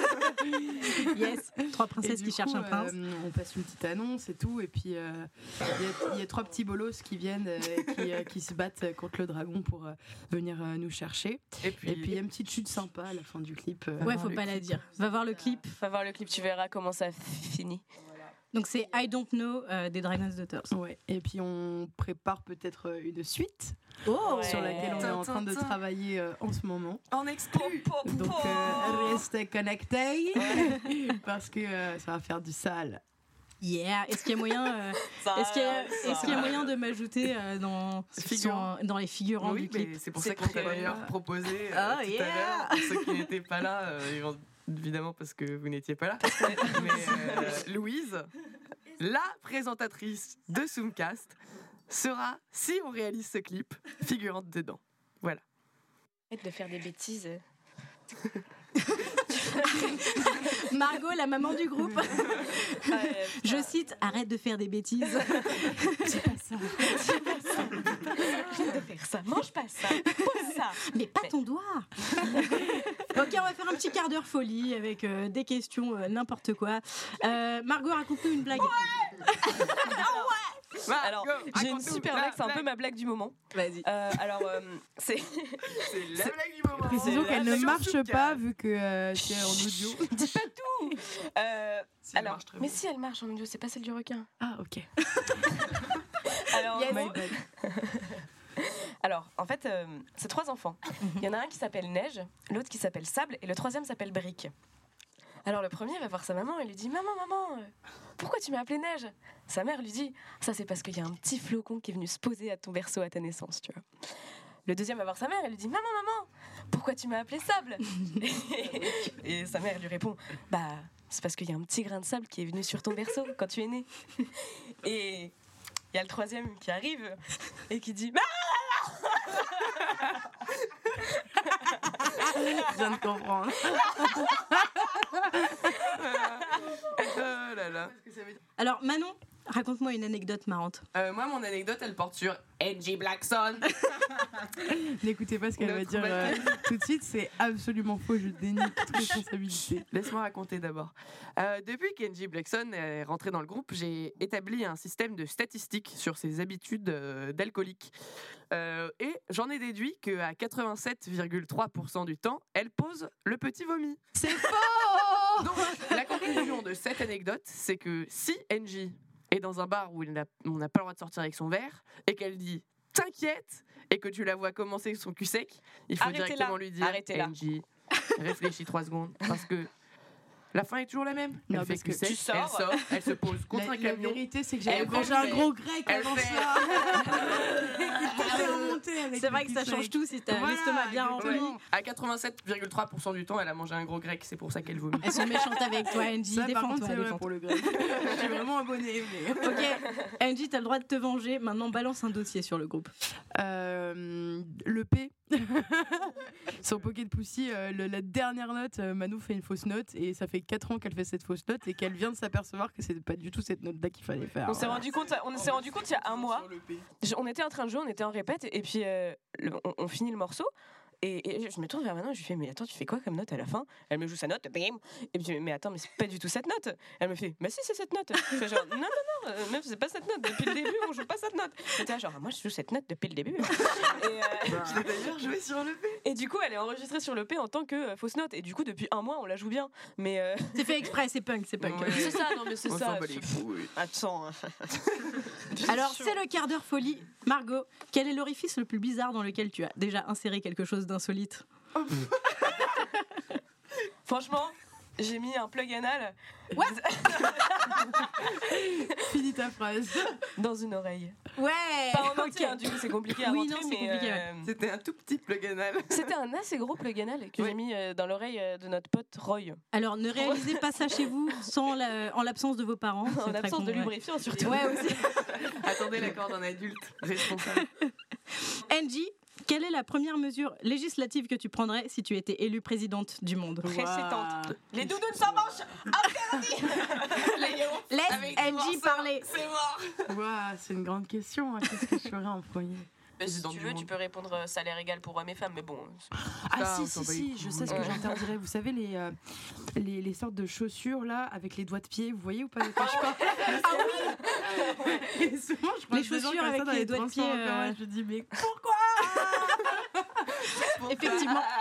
Yes, trois Et princesses qui cherchent un prince. euh, on passe une petite annonce et tout, et puis euh, il y a- il y, a trois petits bolos qui viennent, euh, qui, euh, qui se battent contre le dragon pour euh, venir euh, nous chercher. Et puis, Et il y a une petite chute sympa à la fin du clip. euh, Ouais, faut pas la dire. Va voir le clip. Va voir le clip, tu verras comment ça finit. Donc c'est I Don't Know euh, des Dragon's Daughters. Ouais. Et puis on prépare peut-être euh, une suite Oh sur laquelle on est en train de travailler euh, en ce moment. en exclu Donc euh, restez connectés parce que euh, ça va faire du sale. Yeah. Est-ce qu'il y a moyen euh, Est-ce qu'il y, a- est-ce qu'il y a moyen de m'ajouter euh, dans, Figurant. sur- dans les figurants Oui, du clip? c'est pour C'est ça qu'on t'a d'ailleurs proposé euh, Oh, tout yeah. à l'heure. Pour Ceux qui n'étaient pas là, euh, évidemment parce que vous n'étiez pas là. Mais euh, Louise, la présentatrice de Zoomcast, sera, si on réalise ce clip, figurante dedans. Arrête de faire des bêtises. Margot, la maman du groupe. Je cite Arrête de faire des bêtises. C'est pas ça. Arrête de faire ça. Mange pas ça. Pose ça. Mais pas ton doigt. ok, on va faire un petit quart d'heure folie avec euh, des questions euh, n'importe quoi. Euh, Margot, raconte-nous une blague. Alors, j'ai une super blague, c'est un peu ma blague du moment. Vas-y. Euh, alors, euh, c'est. C'est la blague du moment. Précisons qu'elle ne marche pas vu que euh, c'est en audio. Dis pas tout Euh, Si, elle Alors, marche très mais bien. si elle marche en audio, c'est pas celle du requin. Ah ok. Alors, Yes. en My gros- bad. Alors, en fait, euh, c'est trois enfants. Il y en a un qui s'appelle Neige, l'autre qui s'appelle Sable et le troisième s'appelle Brique. Alors, le premier va voir sa maman et lui dit Maman, maman, euh, pourquoi tu m'as appelé Neige? Sa mère lui dit Ça, c'est parce qu'il y a un petit flocon qui est venu se poser à ton berceau à ta naissance, tu vois. Le deuxième va voir sa mère et lui dit Maman, maman, pourquoi tu m'as appelé Sable? Et sa mère lui répond Bah, c'est parce qu'il y a un petit grain de sable qui est venu sur ton berceau quand tu es né. Et il y a le troisième qui arrive et qui dit Je viens de comprendre. Oh là là. Alors, Manon, raconte-moi une anecdote marrante. Euh, moi, mon anecdote, elle porte sur Angie Blackson. N'écoutez pas ce qu'elle va dire euh, tout de suite, c'est absolument faux. Je dénie toute responsabilité. Laisse-moi raconter d'abord. Euh, depuis qu'Angie Blackson est rentrée dans le groupe, j'ai établi un système de statistiques sur ses habitudes euh, d'alcoolique. Euh, et j'en ai déduit qu'à 87,3% du temps, elle pose le petit vomi. C'est faux Donc, la conclusion de cette anecdote, c'est que si Angie est dans un bar où il on n'a pas le droit de sortir avec son verre et qu'elle dit t'inquiète et que tu la vois commencer son cul sec, il faut directement lui dire Arrêtez-la. Angie, réfléchis trois secondes parce que La fin est toujours la même. Non, elle fait parce que que tu elle sors. sort, elle se pose contre La, un la camion. vérité, c'est que Elle j'avais mangé un gros grec elle avant ça. Avec C'est vrai que ça change tout si t'as Voilà, l'estomac bien rempli. À 87,3% du temps, elle a mangé un gros grec, c'est pour ça qu'elle vomit. Elles sont méchantes avec toi, Angie. Ça, par contre, Défends-toi. c'est vrai pour le grec. Je suis vraiment abonnée. Mais... Ok, Angie, t'as le droit de te venger. Maintenant, balance un dossier sur le groupe. Euh, le P. Sur Pocket Pussy, euh, le- la dernière note, euh, Manou fait une fausse note et ça fait 4 ans qu'elle fait cette fausse note et qu'elle vient de s'apercevoir que c'est pas du tout cette note-là qu'il fallait faire. On s'est rendu compte, on s'est rendu compte il y a un mois. On était en train de jouer, on était en répète, et puis euh, on finit le morceau. Et, et je me tourne vers Manon et je lui fais Mais attends, tu fais quoi comme note à la fin? Elle me joue sa note, bim Et puis je dis Mais attends, mais c'est pas du tout cette note Elle me fait Mais si, c'est cette note Je fais genre Non, non, non, euh, meuf, c'est pas cette note. Depuis le début, on joue pas cette note. Et t'es là, genre Moi, je joue cette note depuis le début. et, euh, Je l'ai d'ailleurs joué sur le P. et du coup, elle est enregistrée sur le P en tant que euh, fausse note. Et du coup, depuis un mois, on la joue bien. Mais euh, C'est fait exprès, c'est punk, c'est punk. Ouais. c'est ça, non, mais c'est On ça. s'en bat les couilles. Attends. hein. Alors, c'est le quart d'heure folie. Margot, quel est l'orifice le plus bizarre dans lequel tu as déjà inséré quelque chose d'insolite Franchement, j'ai mis un plug anal Finis ta phrase. dans une oreille. Ouais Pas en entier, hein, du coup c'est compliqué à Oui, rentrer, non, mais, euh, C'était un tout petit plug anal. C'était un assez gros plug anal que Oui. j'ai mis euh, dans l'oreille euh, de notre pote Roy. Alors, ne réalisez pas ça chez vous sans la- en l'absence de vos parents. En très absence con, de lubrifiant surtout. Ouais, aussi. Attendez l'accord d'un adulte responsable. Angie, quelle est la première mesure législative que tu prendrais si tu étais élue présidente du monde? Précédente. Les doudounes sans manches interdits Laisse Angie parler. C'est mort Ouah, c'est une grande question. hein. Qu'est-ce que je ferais en premier? Si Présidente tu du veux, monde. tu peux répondre euh, salaire égal pour hommes et femmes, mais bon. Ah si, si, si, je sais ce que j'interdirais. Vous savez, les, euh, les, les sortes de chaussures là, avec les doigts de pied, vous voyez ou pas, pas. Ah oui Et souvent, je Les chaussures avec dans les les doigts de pied, euh. Je me dis, mais pourquoi? Effectivement.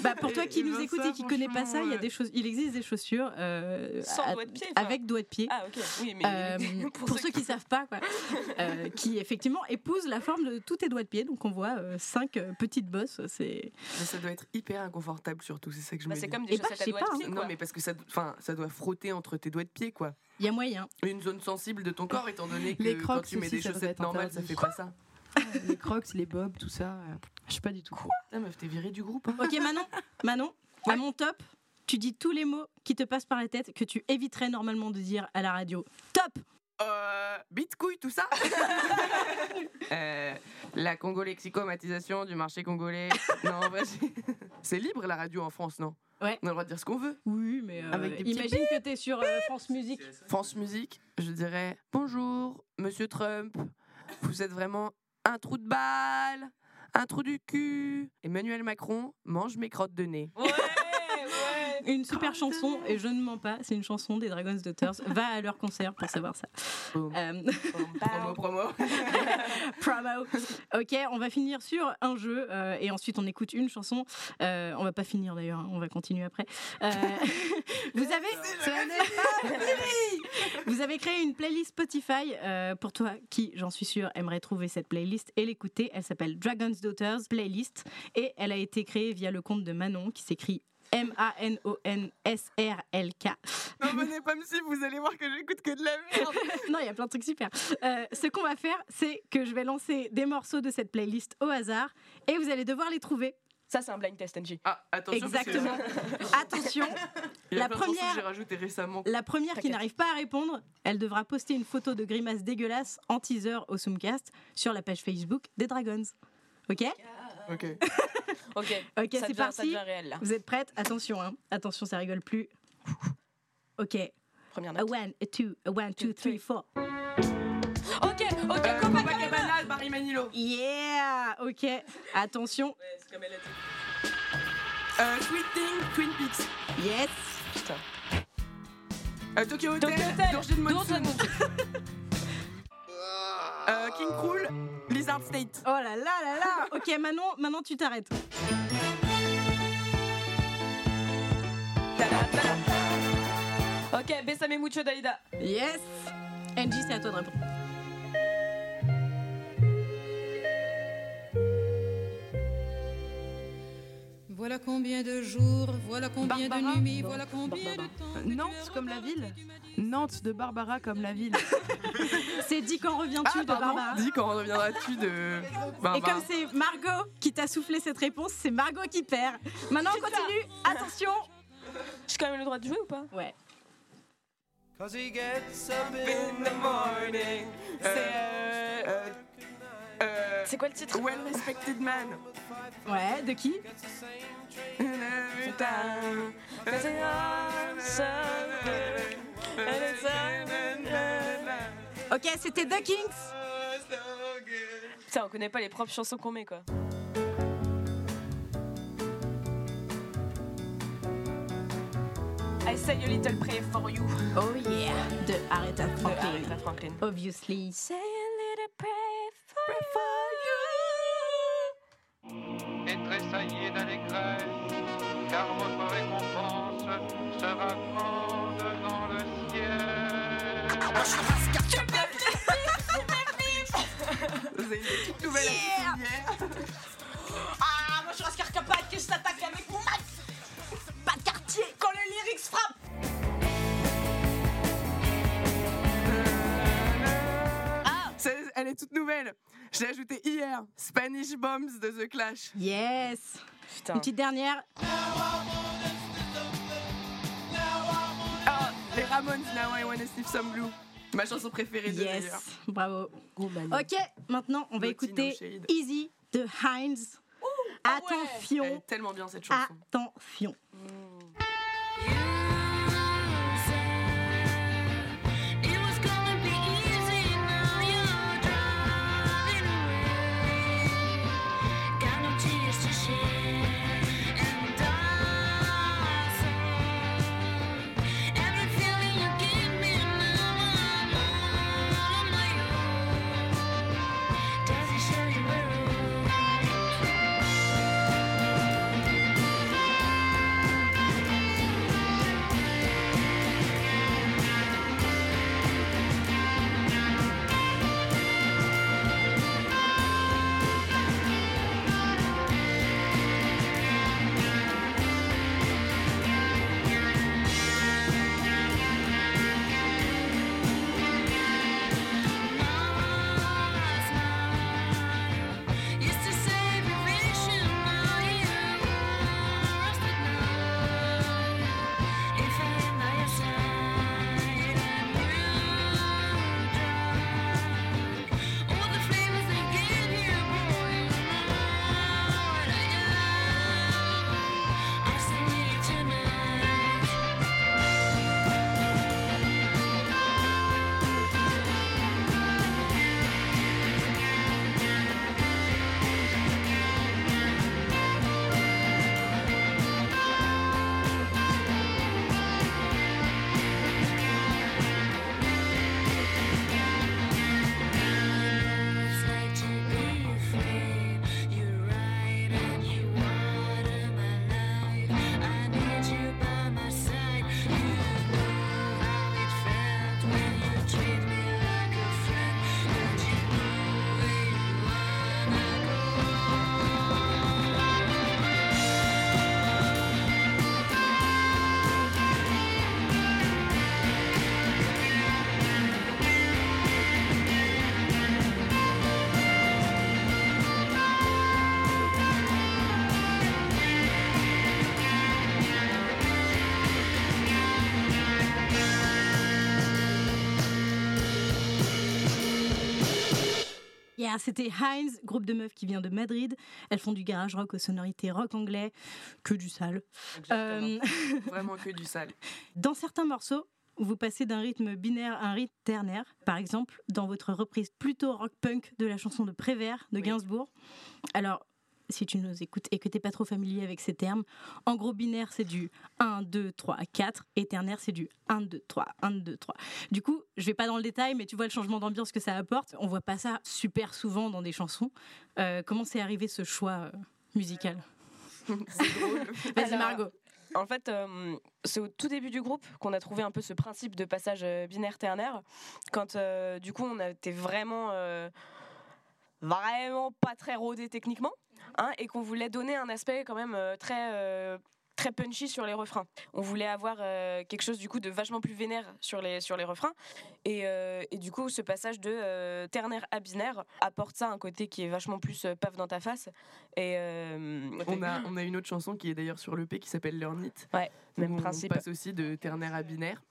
Bah, pour toi qui nous écoute et qui connaît pas ça, il y a des choses, il existe des chaussures euh, Sans à- doigts de pied, enfin. avec doigts de pied. Ah, ok, oui, mais. Euh, pour, ceux qui savent pas, quoi, euh, qui effectivement épousent la forme de tous tes doigts de pied. Donc on voit euh, cinq euh, petites bosses. C'est ça doit être hyper inconfortable surtout, c'est ça que je Bah, me c'est comme des chaussettes à doigts pas, de pied, Non quoi. mais parce que ça, enfin, ça doit frotter entre tes doigts de pied quoi. il y a moyen. Une zone sensible de ton corps étant donné que Les quand Crocs tu mets des chaussettes normales ça fait pas ça. Les crocs, les bobs, tout ça. euh, Je sais pas du tout. Ah meuf t'es virée du groupe. hein. Ok Manon, Manon, à mon top, tu dis tous les mots qui te passent par la tête que tu éviterais normalement de dire à la radio. Top. Euh, bite couille tout ça. Euh, la congo-lexicomatisation du marché congolais. Non en vrai c'est- libre la radio en France non? Ouais. On a le droit de dire ce qu'on veut. Oui, mais euh, Avec des petits imagine que t'es sur euh, France Musique. France Musique, je dirais bonjour, monsieur Trump, vous êtes vraiment un trou de balle, un trou du cul. Emmanuel Macron mange mes crottes de nez. Ouais, ouais. Une super chanson, et je ne mens pas, c'est une chanson des Dragons Daughters. Va à leur concert pour savoir ça. Euh, Promo, promo. Promo. Ok, on va finir sur un jeu euh, et ensuite on écoute une chanson. Euh, on va pas finir d'ailleurs, hein, on va continuer après. Euh, vous avez, ce n'est pas fini. Vous avez créé une playlist Spotify euh, pour toi qui, j'en suis sûre, aimerait trouver cette playlist et l'écouter. Elle s'appelle Dragon's Daughters Playlist et elle a été créée via le compte de Manon qui s'écrit M-A-N-O-N-S-R-L-K. Non, venez pas me suivre, vous allez voir que j'écoute que de la merde. non, il y a plein de trucs super. Euh, ce qu'on va faire, c'est que je vais lancer des morceaux de cette playlist au hasard et vous allez devoir les trouver. Ça, c'est un blind test, NG. Ah, attention. parce que Exactement. Attention, Il y a La plein de chansons première- que j'ai rajoutées récemment. la première qui n'arrive pas à répondre, elle devra poster une photo de grimace dégueulasse en teaser au Zoomcast sur la page Facebook des Dragons. Ok? Ok. Ok, Ok, ça, c'est parti. réel là. Vous êtes prêtes? Attention, hein. Attention, ça rigole plus. Ok. Première A note. one, a two, a one, two, three, four. Ok, ok, Euh, Yeah Ok. Attention. c'est comme elle a dit. Euh, Sweet Thing, Twin Peaks. Yes Putain. Euh, Tokyo Hotel, Monsoon. Euh, King Cruel, Lizard State. Oh là là là là Ok, Manon, maintenant tu t'arrêtes. Ok, Besame Mucho Daida. Yes Angie, c'est à toi de répondre. Voilà combien de jours, voilà combien Barbara de nuits, Non, voilà combien de Barbara. temps. Euh, Nantes comme la ville. Nantes de Barbara comme la ville. C'est dit quand reviens-tu Ah, de pardon. Barbara Dis quand reviendras-tu de. Ben, Et comme c'est Margot qui t'a soufflé cette réponse, c'est Margot qui perd. Maintenant on continue. Attention. J'ai quand même le droit de jouer ou pas? Ouais. Cause he gets up in the morning. C'est euh, Euh, c'est quoi le titre Well Respected Man. Ouais, de qui. Ok, c'était The Kings. Putain, on connaît pas les propres chansons qu'on met quoi. I say a little prayer for you. Oh yeah, de Aretha De Franklin. Aretha Franklin. Obviously. Say De The Clash. Yes. Putain. Une petite dernière. Ah, les Ramones, Now I Wanna Sniff Some Glue. Ma chanson préférée de Yes. d'ailleurs. Bravo. Ok, maintenant on va écouter. Easy de Heinz. ah Elle Attention. est tellement bien cette chanson. Attention. Yeah, c'était Heinz, groupe de meufs qui vient de Madrid. Elles font du garage rock aux sonorités rock anglais, que du sale. Euh, Vraiment que du sale. dans certains morceaux, vous passez d'un rythme binaire à un rythme ternaire. Par exemple, dans votre reprise plutôt rock punk de la chanson de Prévert de Oui. Gainsbourg. Alors, si tu nous écoutes et que t'es pas trop familier avec ces termes, en gros, binaire, c'est du 1, 2, 3, 4, et ternaire, c'est du 1, 2, 3, 1, 2, 3. Du coup, je vais pas dans le détail, mais tu vois le changement d'ambiance que ça apporte. On voit pas ça super souvent dans des chansons. Euh, comment c'est arrivé ce choix euh, musical? Vas-y, Margot. En fait, euh, c'est au tout début du groupe qu'on a trouvé un peu ce principe de passage binaire-ternaire. Quand euh, du coup, on été vraiment, euh, vraiment pas très rodé techniquement. Hein, et qu'on voulait donner un aspect quand même euh, très euh, très punchy sur les refrains. On voulait avoir euh, quelque chose du coup de vachement plus vénère sur les sur les refrains et, euh, et du coup ce passage de euh, ternaire à binaire apporte ça un côté qui est vachement plus paf dans ta face et On a, on a une autre chanson qui est d'ailleurs sur l'EP qui s'appelle Learn It. Ouais, même principe. On passe aussi de ternaire à binaire.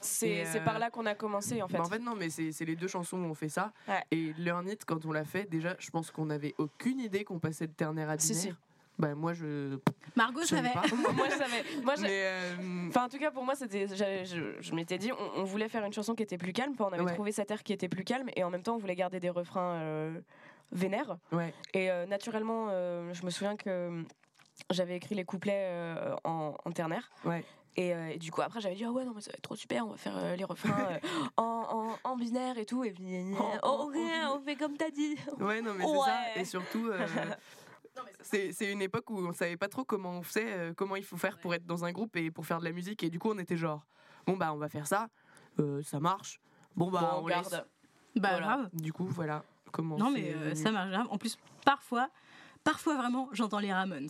C'est euh, par là qu'on a commencé en fait. Bah, en fait, non, mais c'est les deux chansons où on fait ça. Ouais. Et Learn It, quand on l'a fait, déjà, je pense qu'on n'avait aucune idée qu'on passait de ternaire à binaire. si. Bah, moi, je. Margot je savais savait. pas. moi je savais. Moi, euh, Enfin, en tout cas, pour moi, c'était, je, je m'étais dit, on, on voulait faire une chanson qui était plus calme. Enfin, on avait Ouais. trouvé cette air qui était plus calme, et en même temps, on voulait garder des refrains euh, vénères. ouais. Et euh, naturellement, euh, je me souviens que j'avais écrit les couplets euh, en, en ternaire. Ouais. Et, euh, et du coup, après, j'avais dit, ah ouais, non, mais ça va être trop super, on va faire euh, les refrains euh, en, en, en binaire et tout. Et puis, oh, rien, on fait comme t'as dit. Ouais, non, mais c'est ça. Et surtout, c'est une époque où on savait pas trop comment on faisait, comment il faut faire pour être dans un groupe et pour faire de la musique. Et du coup, on était genre, bon, bah, on va faire ça, ça marche. Bon, bah, Bon, on on garde. laisse. Bah Voilà. grave. Du coup, voilà comment Non mais ça marche grave. En plus, parfois, parfois vraiment, j'entends les Ramones.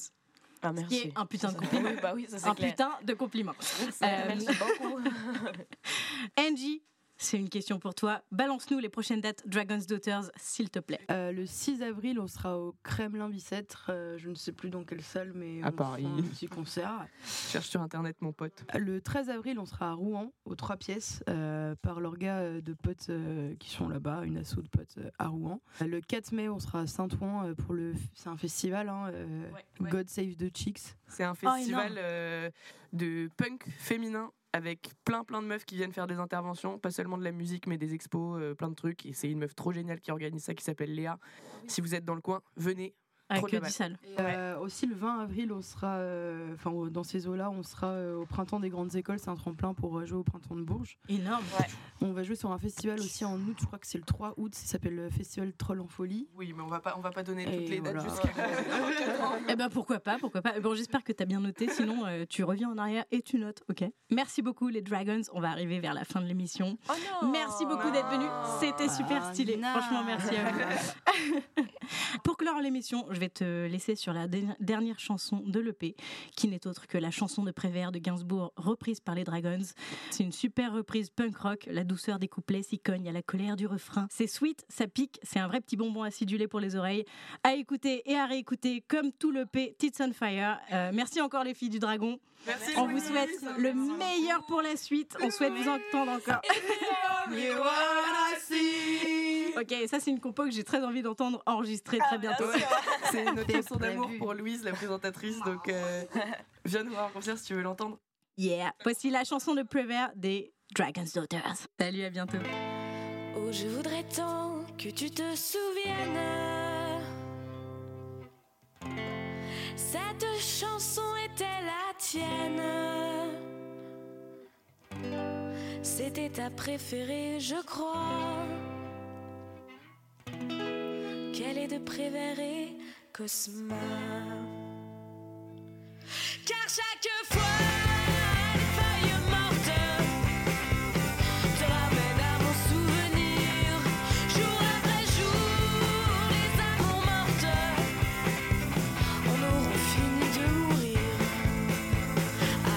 Ah, Ce qui merci. est un putain de compliment. oui, bah oui, ça Un clair. putain de compliment. Ça, Euh, Merci beaucoup. Angie, c'est une question pour toi. Balance-nous les prochaines dates Dragon's Daughters, s'il te plaît. Euh, le 6 avril, on sera au Kremlin Bicêtre. euh, je ne sais plus dans quelle salle, mais À on fera Paris. un petit concert. Cherche sur internet, mon pote. Le 13 avril, on sera à Rouen, aux trois pièces, euh, par l'orga euh, de potes euh, qui sont là-bas, une asso de potes euh, à Rouen. Le 4 mai, on sera à Saint-Ouen euh, pour le. C'est un festival, hein, euh, God Save the Chicks. C'est un énorme. festival euh, de punk féminin avec plein plein de meufs qui viennent faire des interventions, pas seulement de la musique mais des expos, euh, plein de trucs. Et c'est une meuf trop géniale qui organise ça qui s'appelle Léa. Si vous êtes dans le coin, venez. Avec Trop de euh, la 10 salles. Et, euh, aussi le 20 avril, on sera, euh, enfin dans ces eaux-là, on sera euh, au printemps des grandes écoles. C'est un tremplin pour euh, jouer au printemps de Bourges. Énorme. On va jouer sur un festival aussi en août. Je crois que c'est le 3 août. Ça s'appelle le Festival Troll en folie. Oui, mais on va pas on va pas donner Et toutes les dates voilà. jusqu'à Eh ben pourquoi pas, pourquoi pas. Bon, j'espère que tu as bien noté, sinon euh, tu reviens en arrière et tu notes, ok Merci beaucoup les Dragons, on va arriver vers la fin de l'émission. Oh non Merci beaucoup d'être venus, c'était super Ah, stylé. non. Franchement, merci à vous. Pour clore l'émission, je vais te laisser sur la dernière- dernière chanson de l'EP, qui n'est autre que la chanson de Prévert de Gainsbourg, reprise par les Dragons. C'est une super reprise punk rock, la douceur des couplets s'y cogne à la colère du refrain. C'est sweet, ça pique, c'est un vrai petit bonbon acidulé pour les oreilles, à écouter et à réécouter comme tout l'EP Tits on Fire. Euh, merci encore les filles du Dragon. Merci. On vous souhaite le meilleur pour la suite. On souhaite vous entendre encore. Ok, ça c'est une compo que j'ai très envie d'entendre enregistrer très bientôt. C'est notre chanson d'amour pour Louise, la présentatrice. Donc euh, viens nous voir en concert si tu veux l'entendre. Yeah. Voici la chanson de Prévert des Dragon's Daughters. Salut, à bientôt. Oh, je voudrais tant que tu te souviennes. Cette chanson était la tienne. C'était ta préférée, je crois. De préférer Cosma. Car chaque fois les feuilles mortes te ramènent à mon souvenir. Jour après jour les amours mortes On auront fini de mourir.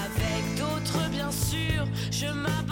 Avec d'autres bien sûr je m'appelle